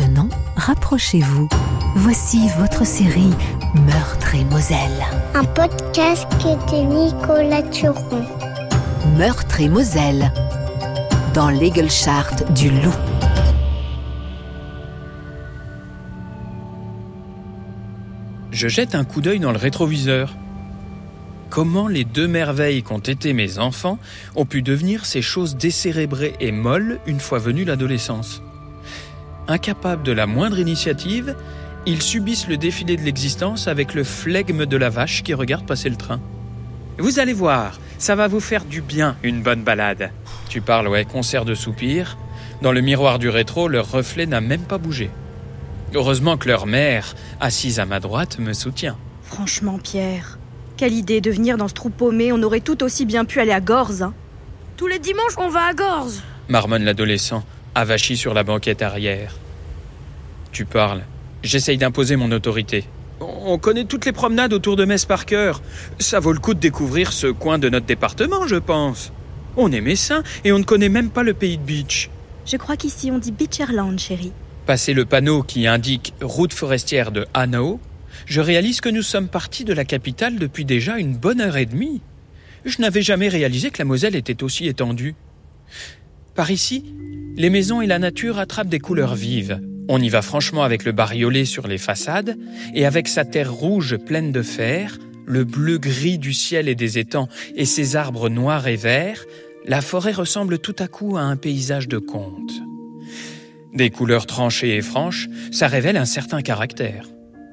Maintenant, rapprochez-vous. Voici votre série Meurtre et Moselle. Un podcast de Nicolas Turon. Meurtre et Moselle. Dans l'Egelchart du loup. Je jette un coup d'œil dans le rétroviseur. Comment les deux merveilles qu'ont été mes enfants ont pu devenir ces choses décérébrées et molles une fois venue l'adolescence? Incapables de la moindre initiative, ils subissent le défilé de l'existence avec le flegme de la vache qui regarde passer le train. Vous allez voir, ça va vous faire du bien, une bonne balade. Tu parles, ouais, concert de soupirs. Dans le miroir du rétro, leur reflet n'a même pas bougé. Heureusement que leur mère, assise à ma droite, me soutient. Franchement, Pierre, quelle idée de venir dans ce trou paumé, on aurait tout aussi bien pu aller à Gorze. Hein. Tous les dimanches, on va à Gorze marmonne l'adolescent, avachi sur la banquette arrière. Tu parles. J'essaye d'imposer mon autorité. On connaît toutes les promenades autour de Metz par cœur. Ça vaut le coup de découvrir ce coin de notre département, je pense. On est messin et on ne connaît même pas le pays de Beach. Je crois qu'ici on dit Beacherland, chérie. Passé le panneau qui indique route forestière de Hanau, je réalise que nous sommes partis de la capitale depuis déjà une bonne heure et demie. Je n'avais jamais réalisé que la Moselle était aussi étendue. Par ici, les maisons et la nature attrapent des couleurs vives. On y va franchement avec le bariolé sur les façades et avec sa terre rouge pleine de fer, le bleu gris du ciel et des étangs et ses arbres noirs et verts, la forêt ressemble tout à coup à un paysage de conte. Des couleurs tranchées et franches, ça révèle un certain caractère.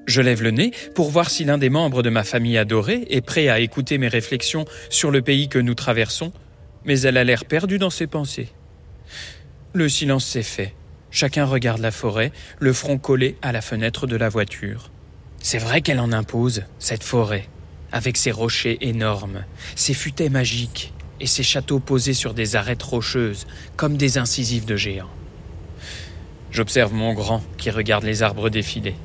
Je lève le nez pour voir si l'un des membres de ma famille adorée est prêt à écouter mes réflexions sur le pays que nous traversons, mais elle a l'air perdue dans ses pensées. Le silence s'est fait. Chacun regarde la forêt, le front collé à la fenêtre de la voiture. C'est vrai qu'elle en impose, cette forêt, avec ses rochers énormes, ses futaies magiques et ses châteaux posés sur des arêtes rocheuses, comme des incisives de géants. J'observe mon grand qui regarde les arbres défiler.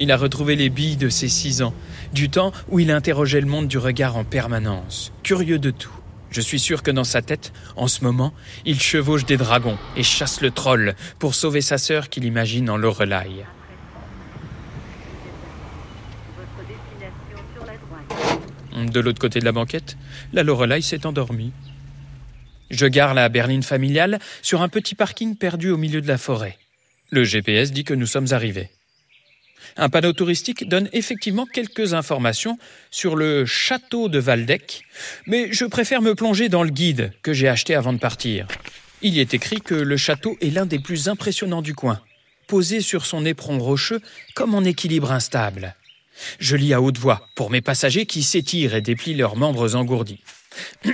Il a retrouvé les billes de ses six ans, du temps où il interrogeait le monde du regard en permanence, curieux de tout. Je suis sûr que dans sa tête, en ce moment, il chevauche des dragons et chasse le troll pour sauver sa sœur qu'il imagine en Lorelai. De l'autre côté de la banquette, la Lorelai s'est endormie. Je gare la berline familiale sur un petit parking perdu au milieu de la forêt. Le GPS dit que nous sommes arrivés. Un panneau touristique donne effectivement quelques informations sur le château de Valdec, mais je préfère me plonger dans le guide que j'ai acheté avant de partir. Il y est écrit que le château est l'un des plus impressionnants du coin, posé sur son éperon rocheux comme en équilibre instable. Je lis à haute voix pour mes passagers qui s'étirent et déplient leurs membres engourdis.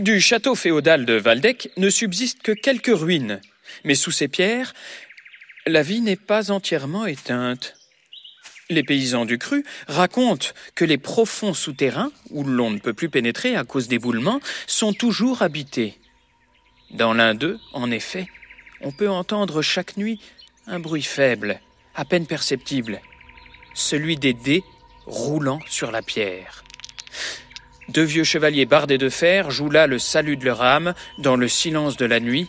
du château féodal de Valdec ne subsistent que quelques ruines, mais sous ces pierres, la vie n'est pas entièrement éteinte. Les paysans du cru racontent que les profonds souterrains, où l'on ne peut plus pénétrer à cause d'éboulements, sont toujours habités. Dans l'un d'eux, en effet, on peut entendre chaque nuit un bruit faible, à peine perceptible, celui des dés roulant sur la pierre. Deux vieux chevaliers bardés de fer jouent là le salut de leur âme dans le silence de la nuit.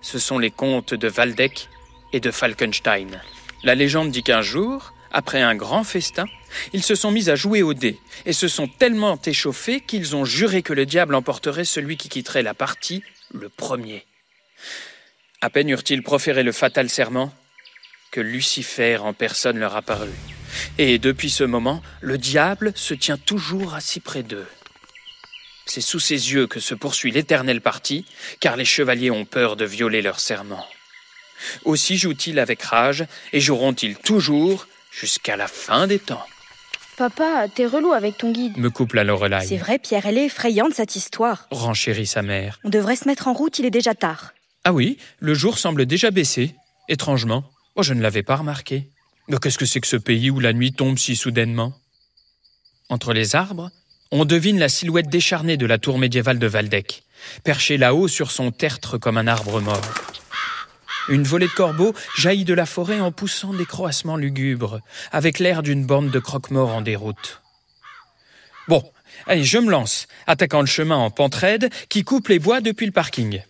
Ce sont les contes de Waldeck et de Falkenstein. La légende dit qu'un jour, après un grand festin, ils se sont mis à jouer au dés et se sont tellement échauffés qu'ils ont juré que le diable emporterait celui qui quitterait la partie le premier. À peine eurent-ils proféré le fatal serment que Lucifer en personne leur apparut. Et depuis ce moment, le diable se tient toujours assis près d'eux. C'est sous ses yeux que se poursuit l'éternelle partie, car les chevaliers ont peur de violer leur serment. Aussi jouent-ils avec rage et joueront-ils toujours jusqu'à la fin des temps. Papa, t'es relou avec ton guide. Me coupe la Lorelai. C'est vrai, Pierre, elle est effrayante cette histoire. Renchérit sa mère. On devrait se mettre en route, il est déjà tard. Ah oui, le jour semble déjà baisser. Étrangement. Oh, je ne l'avais pas remarqué. Mais qu'est-ce que c'est que ce pays où la nuit tombe si soudainement? Entre les arbres, on devine la silhouette décharnée de la tour médiévale de Valdec, perchée là-haut sur son tertre comme un arbre mort. Une volée de corbeaux jaillit de la forêt en poussant des croassements lugubres, avec l'air d'une bande de croque-morts en déroute. Bon, allez, je me lance, attaquant le chemin en pente raide qui coupe les bois depuis le parking.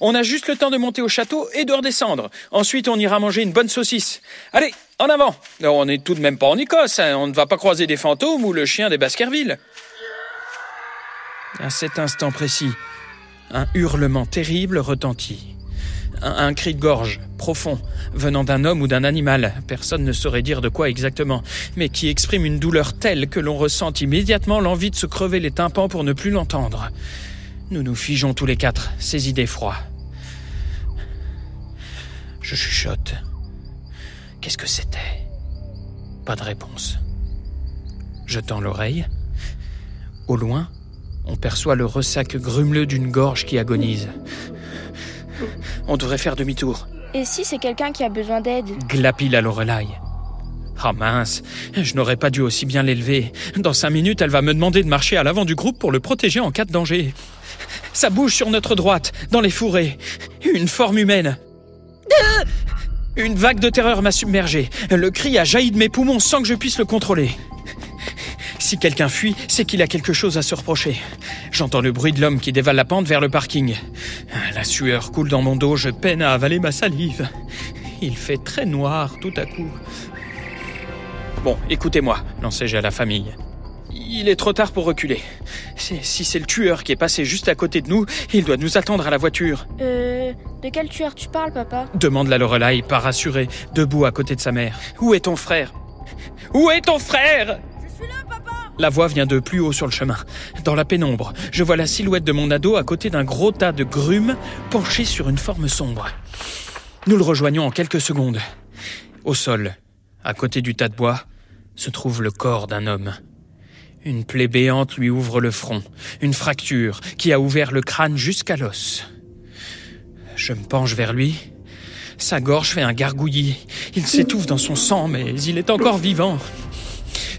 On a juste le temps de monter au château et de redescendre. Ensuite, on ira manger une bonne saucisse. Allez, en avant On n'est tout de même pas en Écosse, hein. on ne va pas croiser des fantômes ou le chien des Baskerville. À cet instant précis, un hurlement terrible retentit. Un, cri de gorge, profond, venant d'un homme ou d'un animal, personne ne saurait dire de quoi exactement, mais qui exprime une douleur telle que l'on ressent immédiatement l'envie de se crever les tympans pour ne plus l'entendre. Nous nous figeons tous les quatre, saisis d'effroi. Je chuchote. Qu'est-ce que c'était? Pas de réponse. Je tends l'oreille. Au loin, on perçoit le ressac grumeleux d'une gorge qui agonise. On devrait faire demi-tour. Et si c'est quelqu'un qui a besoin d'aide Glapit à Lorelai. Ah mince, je n'aurais pas dû aussi bien l'élever. Dans cinq minutes, elle va me demander de marcher à l'avant du groupe pour le protéger en cas de danger. Ça bouge sur notre droite, dans les fourrés. Une forme humaine. Une vague de terreur m'a submergé. Le cri a jailli de mes poumons sans que je puisse le contrôler. Si quelqu'un fuit, c'est qu'il a quelque chose à se reprocher. J'entends le bruit de l'homme qui dévale la pente vers le parking. La sueur coule dans mon dos, je peine à avaler ma salive. Il fait très noir tout à coup. Bon, écoutez-moi, lançai-je à la famille. Il est trop tard pour reculer. Si c'est le tueur qui est passé juste à côté de nous, il doit nous attendre à la voiture. Euh. De quel tueur tu parles, papa? Demande la Lorelai, pas rassurée, debout à côté de sa mère. Où est ton frère? Où est ton frère? La voix vient de plus haut sur le chemin. Dans la pénombre, je vois la silhouette de mon ado à côté d'un gros tas de grumes penché sur une forme sombre. Nous le rejoignons en quelques secondes. Au sol, à côté du tas de bois, se trouve le corps d'un homme. Une plaie béante lui ouvre le front, une fracture qui a ouvert le crâne jusqu'à l'os. Je me penche vers lui. Sa gorge fait un gargouillis. Il s'étouffe dans son sang, mais il est encore vivant.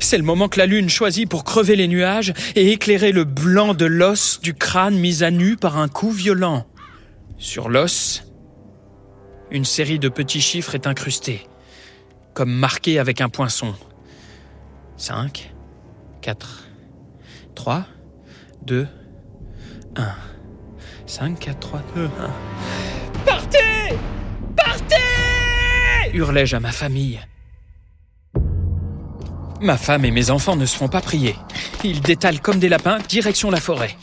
C'est le moment que la lune choisit pour crever les nuages et éclairer le blanc de l'os du crâne mis à nu par un coup violent. Sur l'os, une série de petits chiffres est incrustée, comme marqués avec un poinçon. 5, 4, 3, 2, 1. 5, 4, 3, 2, 1. Partez Partez hurlai-je à ma famille. Ma femme et mes enfants ne se font pas prier. Ils détalent comme des lapins direction la forêt.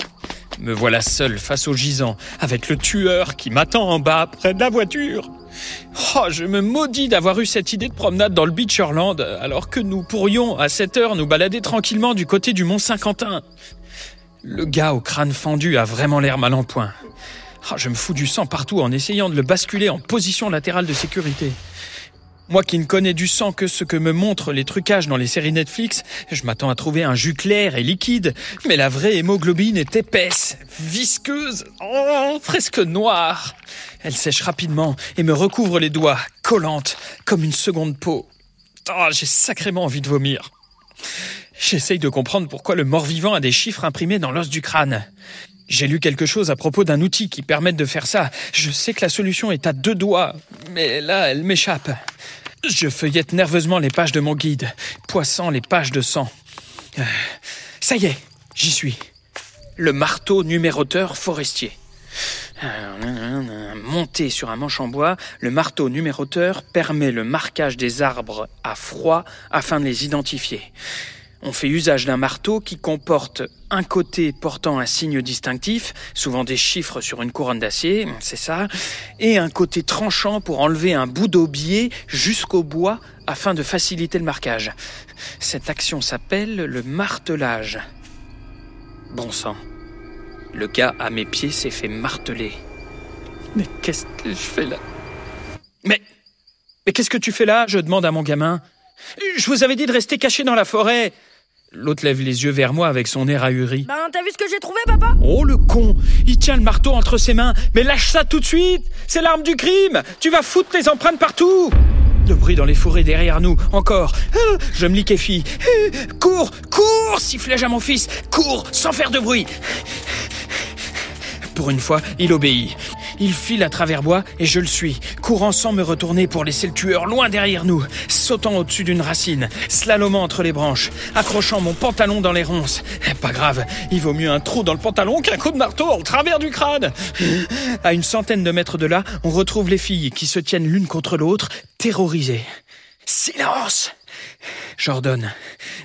Me voilà seul face au gisant, avec le tueur qui m'attend en bas près de la voiture. Oh, je me maudis d'avoir eu cette idée de promenade dans le Beacherland, alors que nous pourrions, à cette heure, nous balader tranquillement du côté du Mont Saint-Quentin. Le gars au crâne fendu a vraiment l'air mal en point. Oh, je me fous du sang partout en essayant de le basculer en position latérale de sécurité. Moi qui ne connais du sang que ce que me montrent les trucages dans les séries Netflix, je m'attends à trouver un jus clair et liquide, mais la vraie hémoglobine est épaisse, visqueuse, oh, presque noire. Elle sèche rapidement et me recouvre les doigts, collante, comme une seconde peau. Oh, j'ai sacrément envie de vomir. J'essaye de comprendre pourquoi le mort-vivant a des chiffres imprimés dans l'os du crâne. J'ai lu quelque chose à propos d'un outil qui permet de faire ça. Je sais que la solution est à deux doigts, mais là, elle m'échappe. Je feuillette nerveusement les pages de mon guide, poissant les pages de sang. Euh, ça y est, j'y suis. Le marteau numéroteur forestier. Euh, monté sur un manche en bois, le marteau numéroteur permet le marquage des arbres à froid afin de les identifier. On fait usage d'un marteau qui comporte un côté portant un signe distinctif, souvent des chiffres sur une couronne d'acier, c'est ça, et un côté tranchant pour enlever un bout d'aubier jusqu'au bois afin de faciliter le marquage. Cette action s'appelle le martelage. Bon sang. Le gars à mes pieds s'est fait marteler. Mais qu'est-ce que je fais là? Mais. Mais qu'est-ce que tu fais là? Je demande à mon gamin. Je vous avais dit de rester caché dans la forêt. L'autre lève les yeux vers moi avec son air ahuri. Ben, t'as vu ce que j'ai trouvé, papa? Oh le con Il tient le marteau entre ses mains. Mais lâche ça tout de suite C'est l'arme du crime Tu vas foutre tes empreintes partout Le bruit dans les forêts derrière nous, encore. Ah, je me liquéfie. Ah, cours Cours sifflai-je à mon fils. Cours sans faire de bruit. Pour une fois, il obéit. Il file à travers bois et je le suis, courant sans me retourner pour laisser le tueur loin derrière nous, sautant au-dessus d'une racine, slalomant entre les branches, accrochant mon pantalon dans les ronces. Pas grave, il vaut mieux un trou dans le pantalon qu'un coup de marteau au travers du crâne. À une centaine de mètres de là, on retrouve les filles qui se tiennent l'une contre l'autre, terrorisées. Silence J'ordonne,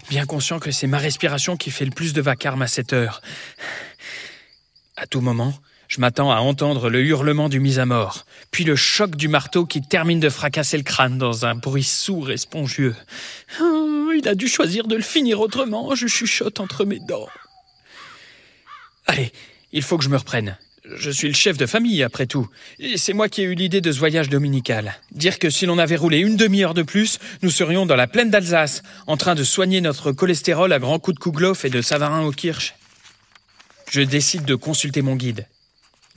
bien conscient que c'est ma respiration qui fait le plus de vacarme à cette heure. À tout moment, je m'attends à entendre le hurlement du mis à mort, puis le choc du marteau qui termine de fracasser le crâne dans un bruit sourd et spongieux. Oh, il a dû choisir de le finir autrement, je chuchote entre mes dents. Allez, il faut que je me reprenne. Je suis le chef de famille, après tout. Et c'est moi qui ai eu l'idée de ce voyage dominical. Dire que si l'on avait roulé une demi-heure de plus, nous serions dans la plaine d'Alsace, en train de soigner notre cholestérol à grands coups de kouglof et de savarin au kirsch. Je décide de consulter mon guide.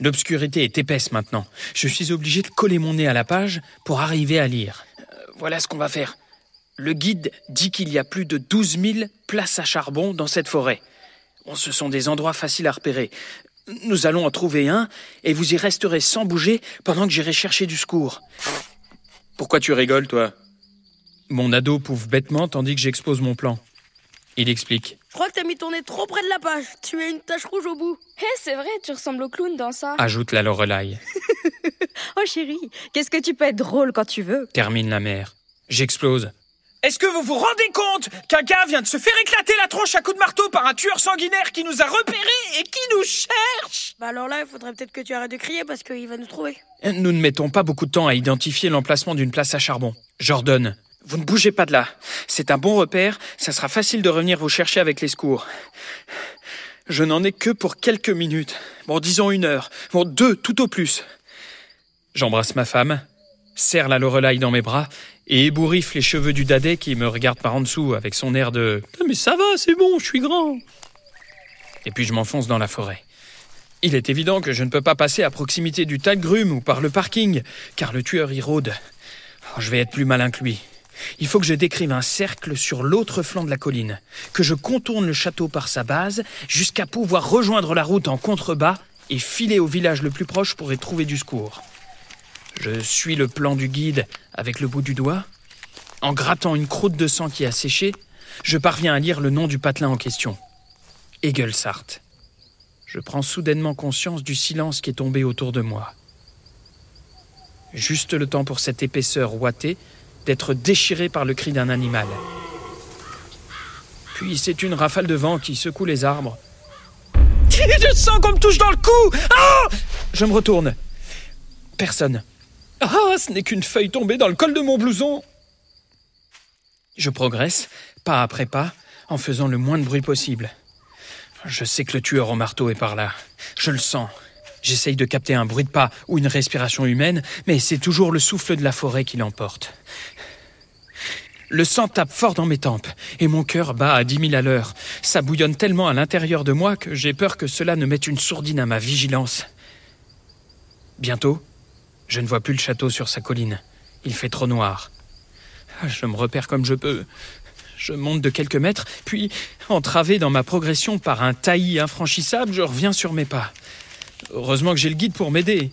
L'obscurité est épaisse maintenant. Je suis obligé de coller mon nez à la page pour arriver à lire. Euh, voilà ce qu'on va faire. Le guide dit qu'il y a plus de 12 000 places à charbon dans cette forêt. Bon, ce sont des endroits faciles à repérer. Nous allons en trouver un, et vous y resterez sans bouger pendant que j'irai chercher du secours. Pourquoi tu rigoles, toi? Mon ado pouffe bêtement tandis que j'expose mon plan. Il explique. Je crois que t'as mis ton nez trop près de la page. Tu as une tache rouge au bout. Hé, c'est vrai, tu ressembles au clown dans ça. Ajoute la Lorelai. Oh chérie, qu'est-ce que tu peux être drôle quand tu veux Termine la mère. J'explose. Est-ce que vous vous rendez compte qu'un gars vient de se faire éclater la tronche à coups de marteau par un tueur sanguinaire qui nous a repérés et qui nous cherche? Bah alors là, il faudrait peut-être que tu arrêtes de crier parce qu'il va nous trouver. Nous ne mettons pas beaucoup de temps à identifier l'emplacement d'une place à charbon. J'ordonne. Vous ne bougez pas de là. C'est un bon repère, ça sera facile de revenir vous chercher avec les secours. Je n'en ai que pour quelques minutes. Bon, disons une heure. Bon, deux, tout au plus. J'embrasse ma femme, serre la Lorelai dans mes bras et ébouriffe les cheveux du dadais qui me regarde par en dessous avec son air de Ah, Mais ça va, c'est bon, je suis grand. Et puis je m'enfonce dans la forêt. Il est évident que je ne peux pas passer à proximité du tas de grumes ou par le parking, car le tueur y rôde. Oh, je vais être plus malin que lui. Il faut que je décrive un cercle sur l'autre flanc de la colline, que je contourne le château par sa base, jusqu'à pouvoir rejoindre la route en contrebas et filer au village le plus proche pour y trouver du secours. Je suis le plan du guide avec le bout du doigt. En grattant une croûte de sang qui a séché, je parviens à lire le nom du patelin en question. Egelsart. Je prends soudainement conscience du silence qui est tombé autour de moi. Juste le temps pour cette épaisseur ouatée d'être déchirée par le cri d'un animal. Puis c'est une rafale de vent qui secoue les arbres. Je sens qu'on me touche dans le cou Ah Je me retourne. Personne. Ah, ce n'est qu'une feuille tombée dans le col de mon blouson. Je progresse, pas après pas, en faisant le moins de bruit possible. Je sais que le tueur au marteau est par là. Je le sens. J'essaye de capter un bruit de pas ou une respiration humaine, mais c'est toujours le souffle de la forêt qui l'emporte. Le sang tape fort dans mes tempes et mon cœur bat à dix mille à l'heure. Ça bouillonne tellement à l'intérieur de moi que j'ai peur que cela ne mette une sourdine à ma vigilance. Bientôt, je ne vois plus le château sur sa colline. Il fait trop noir. Je me repère comme je peux. Je monte de quelques mètres, puis, entravé dans ma progression par un taillis infranchissable, je reviens sur mes pas. Heureusement que j'ai le guide pour m'aider.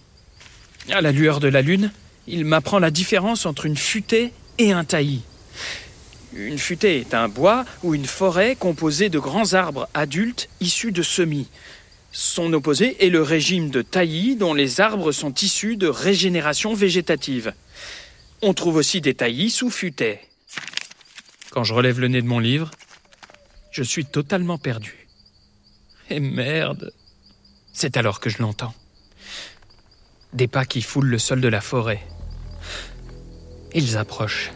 À la lueur de la lune, il m'apprend la différence entre une futaie et un taillis. Une futaie est un bois ou une forêt composée de grands arbres adultes issus de semis. Son opposé est le régime de taillis dont les arbres sont issus de régénération végétative. On trouve aussi des taillis sous futaie. Quand je relève le nez de mon livre, je suis totalement perdu. Et merde C'est alors que je l'entends. Des pas qui foulent le sol de la forêt. Ils approchent.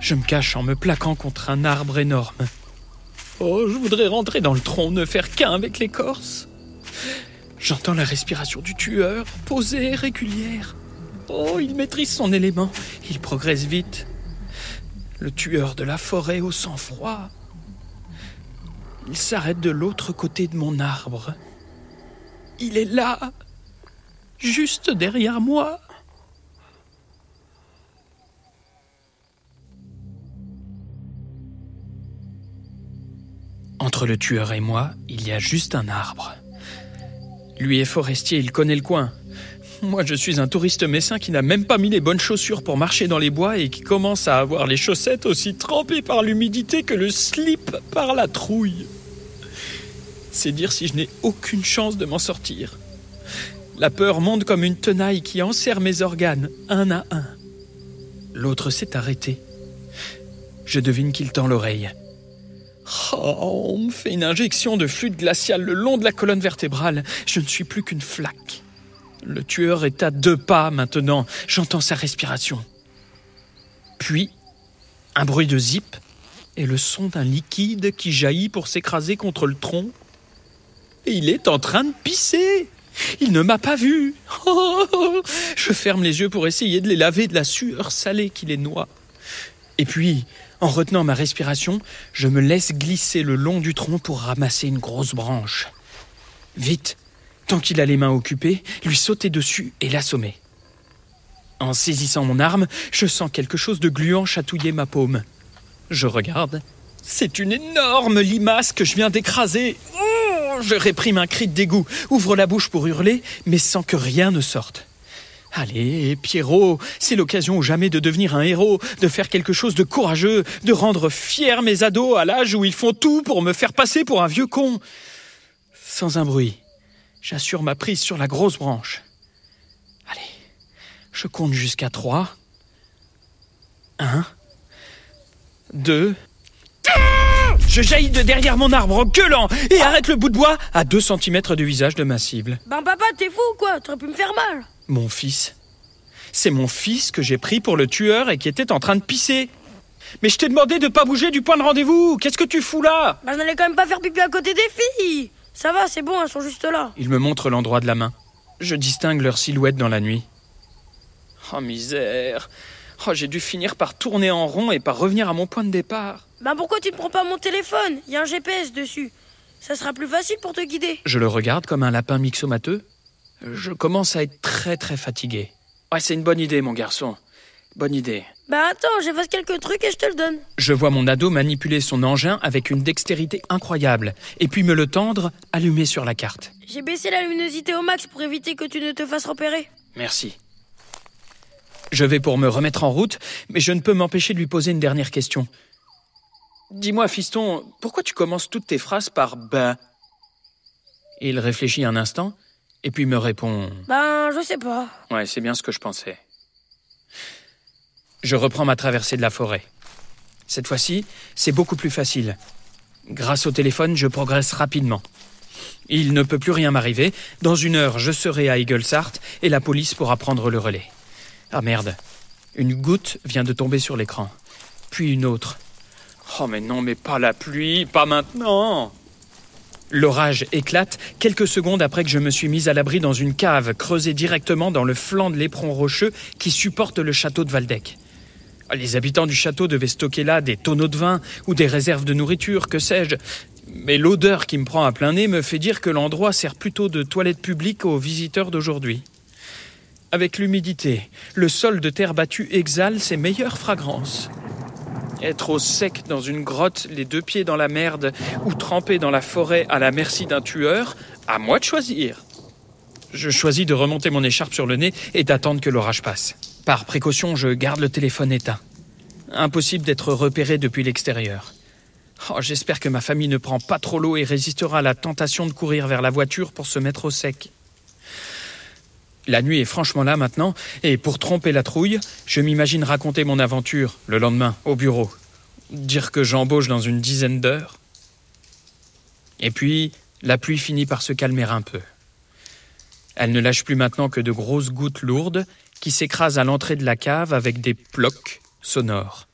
Je me cache en me plaquant contre un arbre énorme. Oh, je voudrais rentrer dans le tronc, ne faire qu'un avec l'écorce. J'entends la respiration du tueur, posée, régulière. Oh, il maîtrise son élément, il progresse vite. Le tueur de la forêt au sang-froid. Il s'arrête de l'autre côté de mon arbre. Il est là, juste derrière moi. Entre le tueur et moi, il y a juste un arbre. Lui est forestier, il connaît le coin. Moi, je suis un touriste messin qui n'a même pas mis les bonnes chaussures pour marcher dans les bois et qui commence à avoir les chaussettes aussi trempées par l'humidité que le slip par la trouille. C'est dire si je n'ai aucune chance de m'en sortir. La peur monte comme une tenaille qui enserre mes organes, un à un. L'autre s'est arrêté. Je devine qu'il tend l'oreille. Oh, on me fait une injection de fluide glacial le long de la colonne vertébrale. Je ne suis plus qu'une flaque. Le tueur est à deux pas maintenant. J'entends sa respiration. Puis, un bruit de zip et le son d'un liquide qui jaillit pour s'écraser contre le tronc. Il est en train de pisser. Il ne m'a pas vu. Oh, je ferme les yeux pour essayer de les laver de la sueur salée qui les noie. Et puis, en retenant ma respiration, je me laisse glisser le long du tronc pour ramasser une grosse branche. Vite, tant qu'il a les mains occupées, lui sauter dessus et l'assommer. En saisissant mon arme, je sens quelque chose de gluant chatouiller ma paume. Je regarde. C'est une énorme limace que je viens d'écraser. Oh, je réprime un cri de dégoût, ouvre la bouche pour hurler, mais sans que rien ne sorte. Allez, Pierrot, c'est l'occasion ou jamais de devenir un héros, de faire quelque chose de courageux, de rendre fiers mes ados à l'âge où ils font tout pour me faire passer pour un vieux con. Sans un bruit, j'assure ma prise sur la grosse branche. Allez, je compte jusqu'à trois. Un, deux. Je jaillis de derrière mon arbre en gueulant et arrête le bout de bois à deux centimètres du visage de ma cible. Ben papa, t'es fou ou quoi? T'aurais pu me faire mal. Mon fils. C'est mon fils que j'ai pris pour le tueur et qui était en train de pisser. Mais je t'ai demandé de pas bouger du point de rendez-vous. Qu'est-ce que tu fous là? Ben je n'allais quand même pas faire pipi à côté des filles. Ça va, c'est bon, elles sont juste là. Il me montre l'endroit de la main. Je distingue leur silhouette dans la nuit. Oh misère. Oh, j'ai dû finir par tourner en rond et par revenir à mon point de départ. Ben pourquoi tu ne prends pas mon téléphone? Il y a un GPS dessus. Ça sera plus facile pour te guider. Je le regarde comme un lapin mixomateux. Je commence à être très très fatigué. Ouais, c'est une bonne idée, mon garçon. Bonne idée. Ben attends, j'efface quelques trucs et je te le donne. Je vois mon ado manipuler son engin avec une dextérité incroyable, et puis me le tendre, allumé sur la carte. J'ai baissé la luminosité au max pour éviter que tu ne te fasses repérer. Merci. Je vais pour me remettre en route, mais je ne peux m'empêcher de lui poser une dernière question. Dis-moi, fiston, pourquoi tu commences toutes tes phrases par ben Il réfléchit un instant, et puis me répond Ben, je sais pas. Ouais, c'est bien ce que je pensais. Je reprends ma traversée de la forêt. Cette fois-ci, c'est beaucoup plus facile. Grâce au téléphone, je progresse rapidement. Il ne peut plus rien m'arriver. Dans une heure, je serai à Eaglesart et la police pourra prendre le relais. Ah merde. Une goutte vient de tomber sur l'écran. Puis une autre. Oh mais non, mais pas la pluie, pas maintenant. L'orage éclate quelques secondes après que je me suis mis à l'abri dans une cave creusée directement dans le flanc de l'éperon rocheux qui supporte le château de Valdec. Les habitants du château devaient stocker là des tonneaux de vin ou des réserves de nourriture, que sais-je. Mais l'odeur qui me prend à plein nez me fait dire que l'endroit sert plutôt de toilette publique aux visiteurs d'aujourd'hui. Avec l'humidité, le sol de terre battue exhale ses meilleures fragrances. Être au sec dans une grotte, les deux pieds dans la merde, ou tremper dans la forêt à la merci d'un tueur, à moi de choisir. Je choisis de remonter mon écharpe sur le nez et d'attendre que l'orage passe. Par précaution, je garde le téléphone éteint. Impossible d'être repéré depuis l'extérieur. Oh, J'espère que ma famille ne prend pas trop l'eau et résistera à la tentation de courir vers la voiture pour se mettre au sec. La nuit est franchement là maintenant, et pour tromper la trouille, je m'imagine raconter mon aventure le lendemain au bureau. Dire que j'embauche dans une dizaine d'heures. Et puis, la pluie finit par se calmer un peu. Elle ne lâche plus maintenant que de grosses gouttes lourdes qui s'écrasent à l'entrée de la cave avec des plocs sonores.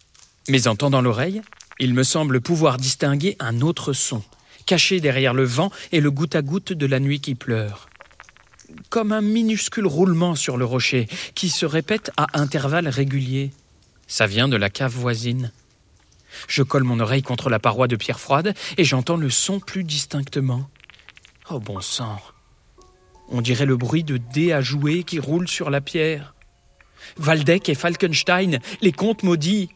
Mais en tendant l'oreille, il me semble pouvoir distinguer un autre son, caché derrière le vent et le goutte à goutte de la nuit qui pleure comme un minuscule roulement sur le rocher qui se répète à intervalles réguliers. Ça vient de la cave voisine. Je colle mon oreille contre la paroi de pierre froide et j'entends le son plus distinctement. Oh bon sang. On dirait le bruit de dés à jouer qui roulent sur la pierre. Waldeck et Falkenstein, les contes maudits.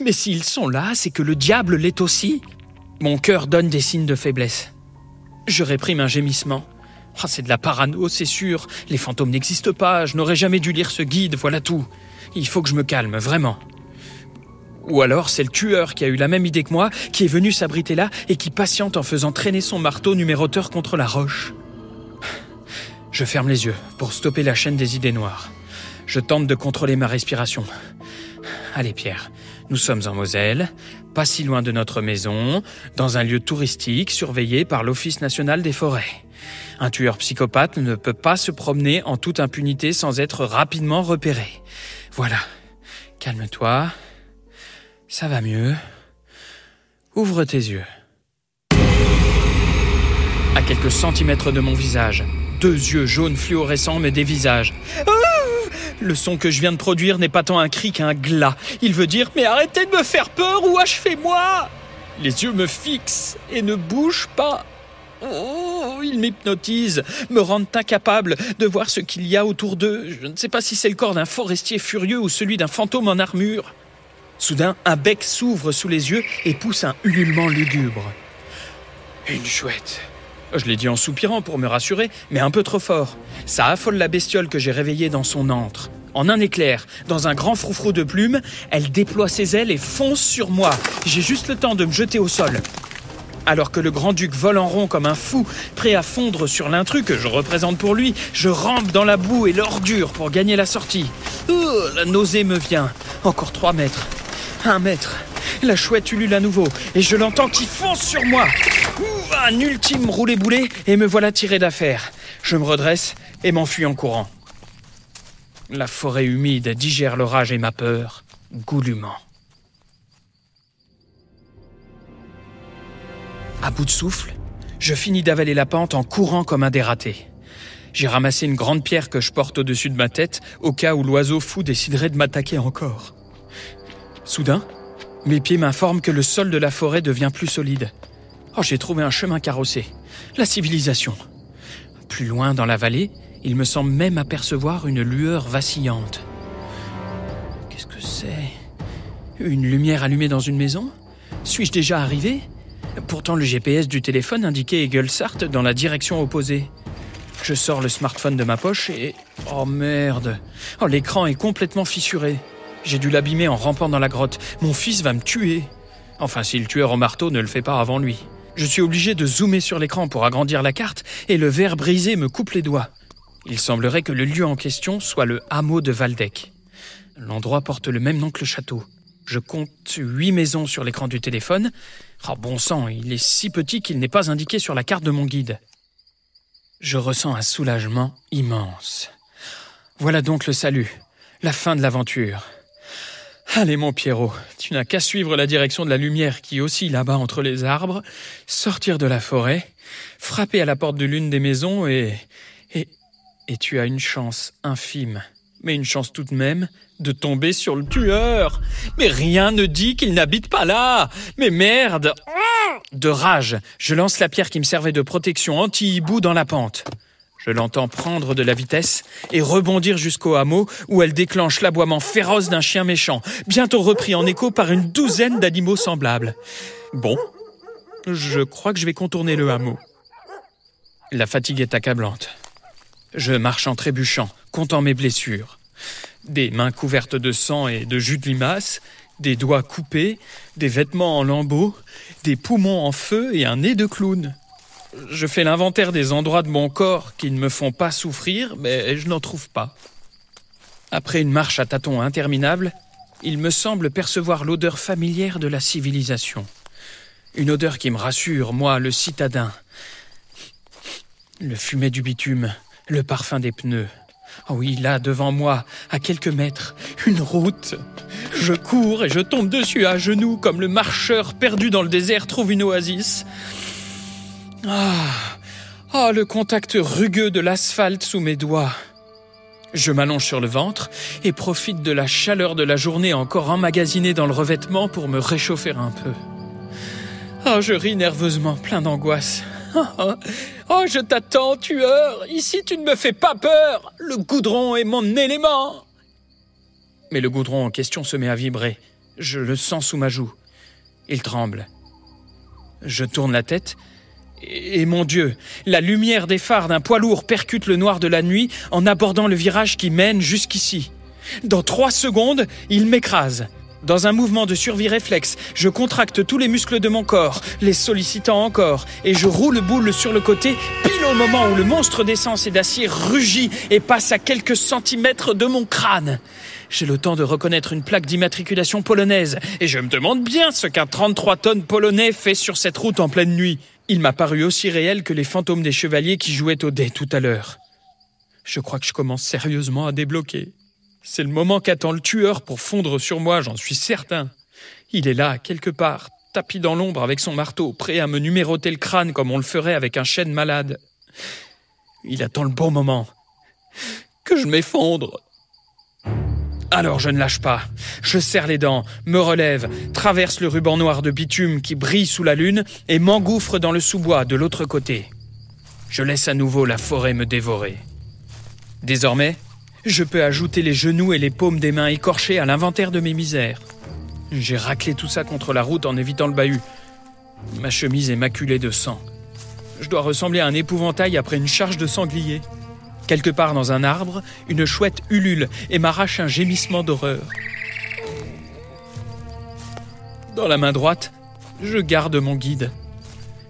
Mais s'ils sont là, c'est que le diable l'est aussi. Mon cœur donne des signes de faiblesse. Je réprime un gémissement. Ah, c'est de la parano, c'est sûr. Les fantômes n'existent pas. Je n'aurais jamais dû lire ce guide, voilà tout. Il faut que je me calme, vraiment. Ou alors c'est le tueur qui a eu la même idée que moi, qui est venu s'abriter là et qui patiente en faisant traîner son marteau numéroteur contre la roche. Je ferme les yeux pour stopper la chaîne des idées noires. Je tente de contrôler ma respiration. Allez Pierre, nous sommes en Moselle, pas si loin de notre maison, dans un lieu touristique surveillé par l'Office national des forêts. Un tueur psychopathe ne peut pas se promener en toute impunité sans être rapidement repéré. Voilà. Calme-toi. Ça va mieux. Ouvre tes yeux. À quelques centimètres de mon visage, deux yeux jaunes fluorescents me dévisagent. Ah le son que je viens de produire n'est pas tant un cri qu'un glas. Il veut dire Mais arrêtez de me faire peur ou achevez-moi Les yeux me fixent et ne bougent pas. Oh, ils m'hypnotisent, me rendent incapable de voir ce qu'il y a autour d'eux. Je ne sais pas si c'est le corps d'un forestier furieux ou celui d'un fantôme en armure. Soudain, un bec s'ouvre sous les yeux et pousse un ululement lugubre. Une chouette. Je l'ai dit en soupirant pour me rassurer, mais un peu trop fort. Ça affole la bestiole que j'ai réveillée dans son antre. En un éclair, dans un grand froufrou de plumes, elle déploie ses ailes et fonce sur moi. J'ai juste le temps de me jeter au sol. Alors que le grand-duc vole en rond comme un fou, prêt à fondre sur l'intrus que je représente pour lui, je rampe dans la boue et l'ordure pour gagner la sortie. La nausée me vient. Encore trois mètres. Un mètre. La chouette ulule à nouveau, et je l'entends qui fonce sur moi. un ultime roulé-boulé, et me voilà tiré d'affaire. Je me redresse et m'enfuis en courant. La forêt humide digère l'orage et ma peur, goulûment. À bout de souffle, je finis d'avaler la pente en courant comme un dératé. J'ai ramassé une grande pierre que je porte au-dessus de ma tête au cas où l'oiseau fou déciderait de m'attaquer encore. Soudain, mes pieds m'informent que le sol de la forêt devient plus solide. Oh, j'ai trouvé un chemin carrossé. La civilisation. Plus loin dans la vallée, il me semble même apercevoir une lueur vacillante. Qu'est-ce que c'est? Une lumière allumée dans une maison? Suis-je déjà arrivé? Pourtant, le GPS du téléphone indiquait Egelsart dans la direction opposée. Je sors le smartphone de ma poche et... Oh merde Oh, l'écran est complètement fissuré. J'ai dû l'abîmer en rampant dans la grotte. Mon fils va me tuer. Enfin, si le tueur au marteau ne le fait pas avant lui. Je suis obligé de zoomer sur l'écran pour agrandir la carte et le verre brisé me coupe les doigts. Il semblerait que le lieu en question soit le hameau de Valdec. L'endroit porte le même nom que le château. Je compte huit maisons sur l'écran du téléphone. Oh bon sang, il est si petit qu'il n'est pas indiqué sur la carte de mon guide. Je ressens un soulagement immense. Voilà donc le salut, la fin de l'aventure. Allez mon Pierrot, tu n'as qu'à suivre la direction de la lumière qui oscille là-bas entre les arbres, sortir de la forêt, frapper à la porte de l'une des maisons et... et... et tu as une chance infime, mais une chance tout de même de tomber sur le tueur. Mais rien ne dit qu'il n'habite pas là. Mais merde De rage, je lance la pierre qui me servait de protection anti-hibou dans la pente. Je l'entends prendre de la vitesse et rebondir jusqu'au hameau où elle déclenche l'aboiement féroce d'un chien méchant, bientôt repris en écho par une douzaine d'animaux semblables. Bon, je crois que je vais contourner le hameau. La fatigue est accablante. Je marche en trébuchant, comptant mes blessures. Des mains couvertes de sang et de jus de limace, des doigts coupés, des vêtements en lambeaux, des poumons en feu et un nez de clown. Je fais l'inventaire des endroits de mon corps qui ne me font pas souffrir, mais je n'en trouve pas. Après une marche à tâtons interminable, il me semble percevoir l'odeur familière de la civilisation. Une odeur qui me rassure, moi, le citadin. Le fumet du bitume, le parfum des pneus. Oh oui, là, devant moi, à quelques mètres, une route. Je cours et je tombe dessus à genoux comme le marcheur perdu dans le désert trouve une oasis. Ah, ah, le contact rugueux de l'asphalte sous mes doigts. Je m'allonge sur le ventre et profite de la chaleur de la journée encore emmagasinée dans le revêtement pour me réchauffer un peu. Ah, je ris nerveusement, plein d'angoisse. Oh, je t'attends, tueur. Ici, tu ne me fais pas peur. Le goudron est mon élément. Mais le goudron en question se met à vibrer. Je le sens sous ma joue. Il tremble. Je tourne la tête Et mon Dieu, la lumière des phares d'un poids lourd percute le noir de la nuit en abordant le virage qui mène jusqu'ici. Dans trois secondes, il m'écrase. Dans un mouvement de survie réflexe, je contracte tous les muscles de mon corps, les sollicitant encore, et je roule boule sur le côté, pile au moment où le monstre d'essence et d'acier rugit et passe à quelques centimètres de mon crâne. J'ai le temps de reconnaître une plaque d'immatriculation polonaise, et je me demande bien ce qu'un 33 tonnes polonais fait sur cette route en pleine nuit. Il m'a paru aussi réel que les fantômes des chevaliers qui jouaient au dé tout à l'heure. Je crois que je commence sérieusement à débloquer. C'est le moment qu'attend le tueur pour fondre sur moi, j'en suis certain. Il est là, quelque part, tapis dans l'ombre avec son marteau, prêt à me numéroter le crâne comme on le ferait avec un chêne malade. Il attend le bon moment. Que je m'effondre. Alors je ne lâche pas. Je serre les dents, me relève, traverse le ruban noir de bitume qui brille sous la lune et m'engouffre dans le sous-bois de l'autre côté. Je laisse à nouveau la forêt me dévorer. Désormais, je peux ajouter les genoux et les paumes des mains écorchées à l'inventaire de mes misères. J'ai raclé tout ça contre la route en évitant le bahut. Ma chemise est maculée de sang. Je dois ressembler à un épouvantail après une charge de sanglier. Quelque part dans un arbre, une chouette ulule et m'arrache un gémissement d'horreur. Dans la main droite, je garde mon guide.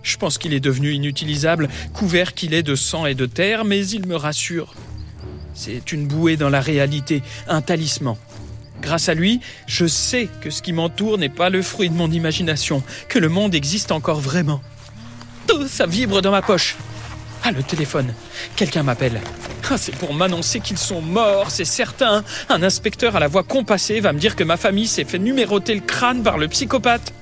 Je pense qu'il est devenu inutilisable, couvert qu'il est de sang et de terre, mais il me rassure. C'est une bouée dans la réalité, un talisman. Grâce à lui, je sais que ce qui m'entoure n'est pas le fruit de mon imagination, que le monde existe encore vraiment. Tout ça vibre dans ma poche. Ah, le téléphone. Quelqu'un m'appelle. Ah, c'est pour m'annoncer qu'ils sont morts, c'est certain. Un inspecteur à la voix compassée va me dire que ma famille s'est fait numéroter le crâne par le psychopathe.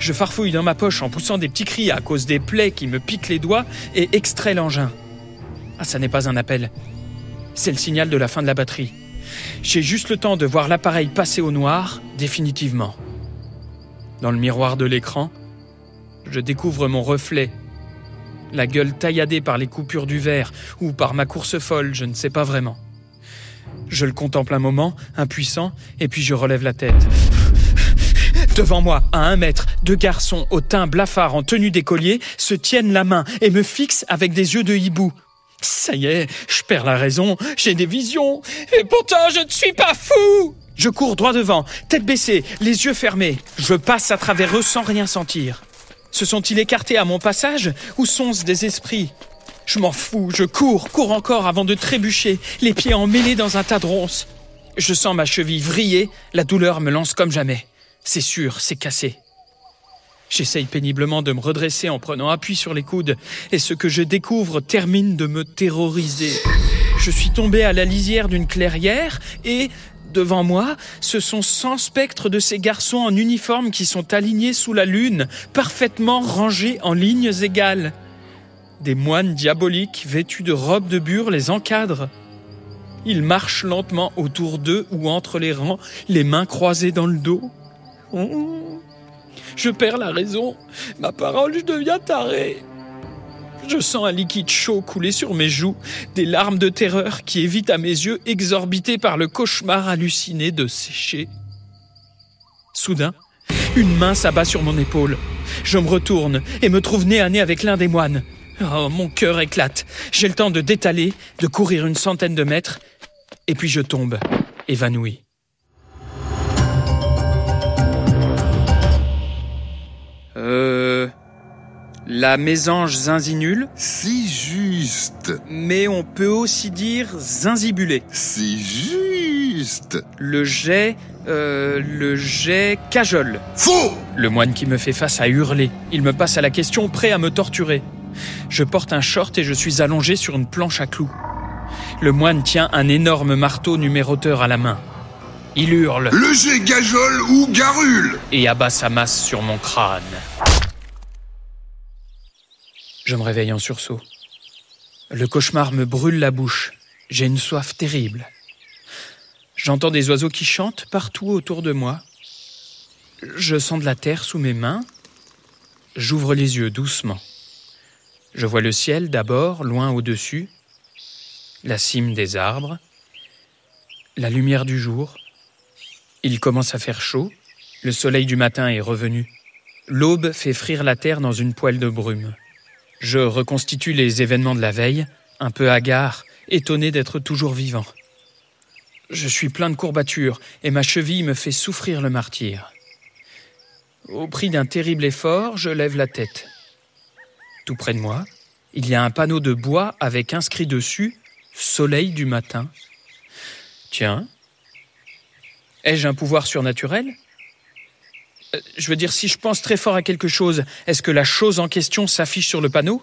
Je farfouille dans ma poche en poussant des petits cris à cause des plaies qui me piquent les doigts et extrais l'engin. Ah, ça n'est pas un appel. C'est le signal de la fin de la batterie. J'ai juste le temps de voir l'appareil passer au noir, définitivement. Dans le miroir de l'écran, je découvre mon reflet la gueule tailladée par les coupures du verre ou par ma course folle, je ne sais pas vraiment. Je le contemple un moment, impuissant, et puis je relève la tête. Devant moi, à un mètre, deux garçons au teint blafard en tenue d'écolier se tiennent la main et me fixent avec des yeux de hibou. Ça y est, je perds la raison, j'ai des visions, et pourtant je ne suis pas fou Je cours droit devant, tête baissée, les yeux fermés. Je passe à travers eux sans rien sentir. Se sont-ils écartés à mon passage ou sont-ce des esprits? Je m'en fous, je cours, cours encore avant de trébucher, les pieds emmêlés dans un tas de ronces. Je sens ma cheville vriller, la douleur me lance comme jamais. C'est sûr, c'est cassé. J'essaye péniblement de me redresser en prenant appui sur les coudes, et ce que je découvre termine de me terroriser. Je suis tombé à la lisière d'une clairière et, Devant moi, ce sont cent spectres de ces garçons en uniforme qui sont alignés sous la lune, parfaitement rangés en lignes égales. Des moines diaboliques vêtus de robes de bure les encadrent. Ils marchent lentement autour d'eux ou entre les rangs, les mains croisées dans le dos. Je perds la raison. Ma parole, je deviens taré. Je sens un liquide chaud couler sur mes joues, des larmes de terreur qui évitent à mes yeux exorbités par le cauchemar halluciné de sécher. Soudain, une main s'abat sur mon épaule. Je me retourne et me trouve nez à nez avec l'un des moines. Oh, mon cœur éclate. J'ai le temps de détaler, de courir une centaine de mètres, et puis je tombe, évanoui. Euh... La mésange zinzinule. Si juste. Mais on peut aussi dire zinzibulé. Si juste. Le jet, euh, le jet cajole. Faux Le moine qui me fait face a hurlé. Il me passe à la question, prêt à me torturer. Je porte un short et je suis allongé sur une planche à clous. Le moine tient un énorme marteau numéroteur à la main. Il hurle. Le jet gajole ou garule Et abat sa masse sur mon crâne. Je me réveille en sursaut. Le cauchemar me brûle la bouche. J'ai une soif terrible. J'entends des oiseaux qui chantent partout autour de moi. Je sens de la terre sous mes mains. J'ouvre les yeux doucement. Je vois le ciel d'abord, loin au-dessus, la cime des arbres, la lumière du jour. Il commence à faire chaud. Le soleil du matin est revenu. L'aube fait frire la terre dans une poêle de brume. Je reconstitue les événements de la veille, un peu hagard, étonné d'être toujours vivant. Je suis plein de courbatures et ma cheville me fait souffrir le martyr. Au prix d'un terrible effort, je lève la tête. Tout près de moi, il y a un panneau de bois avec inscrit dessus Soleil du matin. Tiens, ai-je un pouvoir surnaturel? Euh, Je veux dire, si je pense très fort à quelque chose, est-ce que la chose en question s'affiche sur le panneau?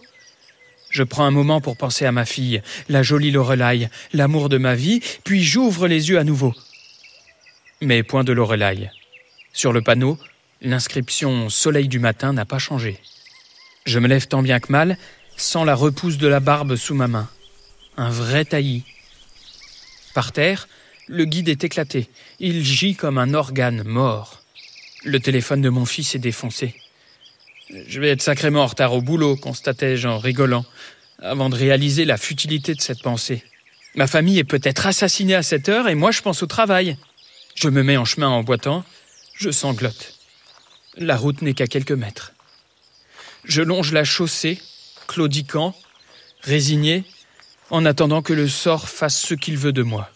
Je prends un moment pour penser à ma fille, la jolie Lorelai, l'amour de ma vie, puis j'ouvre les yeux à nouveau. Mais point de Lorelai. Sur le panneau, l'inscription Soleil du matin n'a pas changé. Je me lève tant bien que mal, sans la repousse de la barbe sous ma main. Un vrai taillis. Par terre, le guide est éclaté. Il gît comme un organe mort. Le téléphone de mon fils est défoncé. Je vais être sacrément en retard au boulot, constatai-je en rigolant, avant de réaliser la futilité de cette pensée. Ma famille est peut-être assassinée à cette heure et moi je pense au travail. Je me mets en chemin en boitant, je sanglote. La route n'est qu'à quelques mètres. Je longe la chaussée, claudiquant, résigné, en attendant que le sort fasse ce qu'il veut de moi.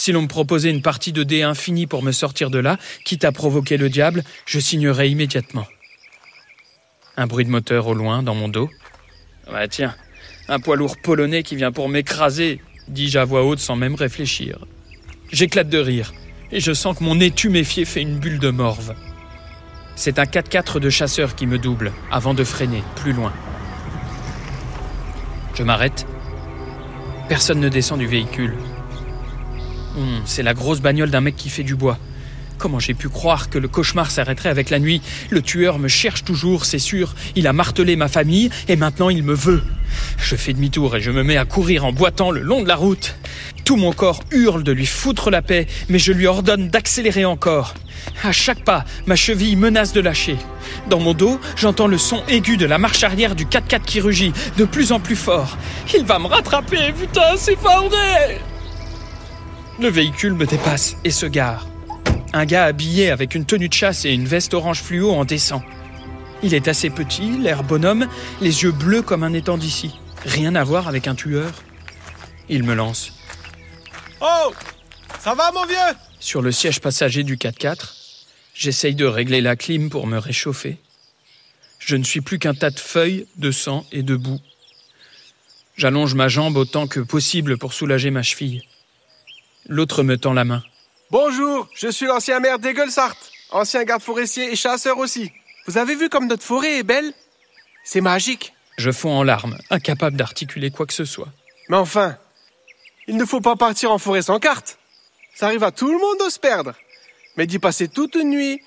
Si l'on me proposait une partie de dés infinie pour me sortir de là, quitte à provoquer le diable, je signerais immédiatement. Un bruit de moteur au loin, dans mon dos. Bah tiens, un poids lourd polonais qui vient pour m'écraser, dis-je à voix haute sans même réfléchir. J'éclate de rire, et je sens que mon nez tuméfié fait une bulle de morve. C'est un 4x4 de chasseur qui me double, avant de freiner, plus loin. Je m'arrête. Personne ne descend du véhicule. Hum, c'est la grosse bagnole d'un mec qui fait du bois. Comment j'ai pu croire que le cauchemar s'arrêterait avec la nuit? Le tueur me cherche toujours, c'est sûr. Il a martelé ma famille et maintenant il me veut. Je fais demi-tour et je me mets à courir en boitant le long de la route. Tout mon corps hurle de lui foutre la paix, mais je lui ordonne d'accélérer encore. À chaque pas, ma cheville menace de lâcher. Dans mon dos, j'entends le son aigu de la marche arrière du 4x4 qui rugit, de plus en plus fort. Il va me rattraper, putain, c'est pas vrai Le véhicule me dépasse et se gare. Un gars habillé avec une tenue de chasse et une veste orange fluo en descend. Il est assez petit, l'air bonhomme, les yeux bleus comme un étang d'ici. Rien à voir avec un tueur. Il me lance. Oh Ça va, mon vieux? Sur le siège passager du 4x4, j'essaye de régler la clim pour me réchauffer. Je ne suis plus qu'un tas de feuilles, de sang et de boue. J'allonge ma jambe autant que possible pour soulager ma cheville. L'autre me tend la main. Bonjour, je suis l'ancien maire d'Egelsart, ancien garde forestier et chasseur aussi. Vous avez vu comme notre forêt est belle? C'est magique. Je fonds en larmes, incapable d'articuler quoi que ce soit. Mais enfin, il ne faut pas partir en forêt sans carte. Ça arrive à tout le monde de se perdre. Mais d'y passer toute une nuit,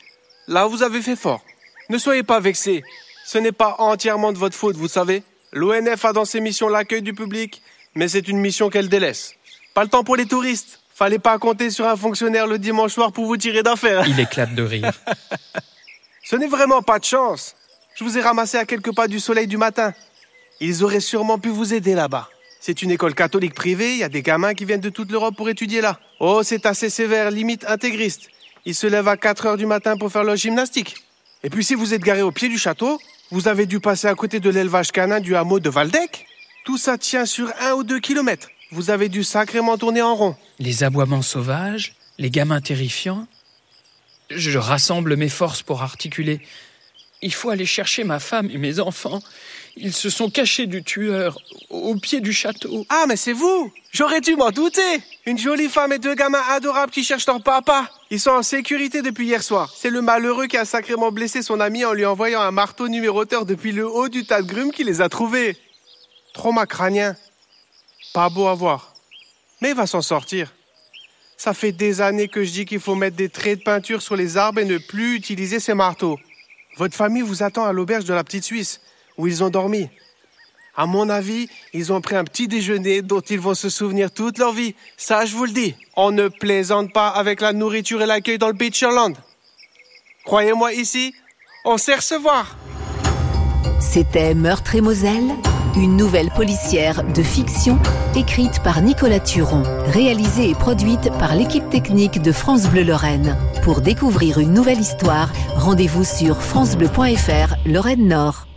là vous avez fait fort. Ne soyez pas vexés. Ce n'est pas entièrement de votre faute, vous savez. L'ONF a dans ses missions l'accueil du public, mais c'est une mission qu'elle délaisse. Pas le temps pour les touristes. Fallait pas compter sur un fonctionnaire le dimanche soir pour vous tirer d'affaire. Il éclate de rire. Ce n'est vraiment pas de chance. Je vous ai ramassé à quelques pas du soleil du matin. Ils auraient sûrement pu vous aider là-bas. C'est une école catholique privée, il y a des gamins qui viennent de toute l'Europe pour étudier là. Oh, c'est assez sévère, limite intégriste. Ils se lèvent à 4 heures du matin pour faire leur gymnastique. Et puis si vous êtes garé au pied du château, vous avez dû passer à côté de l'élevage canin du hameau de Valdec. Tout ça tient sur un ou deux kilomètres. Vous avez dû sacrément tourner en rond. Les aboiements sauvages, les gamins terrifiants. Je rassemble mes forces pour articuler. Il faut aller chercher ma femme et mes enfants. Ils se sont cachés du tueur au pied du château. Ah, mais c'est vous J'aurais dû m'en douter Une jolie femme et deux gamins adorables qui cherchent leur papa. Ils sont en sécurité depuis hier soir. C'est le malheureux qui a sacrément blessé son ami en lui envoyant un marteau numéroteur depuis le haut du tas de grumes qui les a trouvés. Trauma crânien. Pas beau à voir. Mais il va s'en sortir. Ça fait des années que je dis qu'il faut mettre des traits de peinture sur les arbres et ne plus utiliser ces marteaux. Votre famille vous attend à l'auberge de la Petite Suisse, où ils ont dormi. À mon avis, ils ont pris un petit déjeuner dont ils vont se souvenir toute leur vie. Ça, je vous le dis. On ne plaisante pas avec la nourriture et l'accueil dans le Beacherland. Croyez-moi ici, on sait recevoir. C'était Meurtre et Moselle, une nouvelle policière de fiction écrite par Nicolas Turon, réalisée et produite par l'équipe technique de France Bleu Lorraine. Pour découvrir une nouvelle histoire, rendez-vous sur francebleu.fr Lorraine Nord.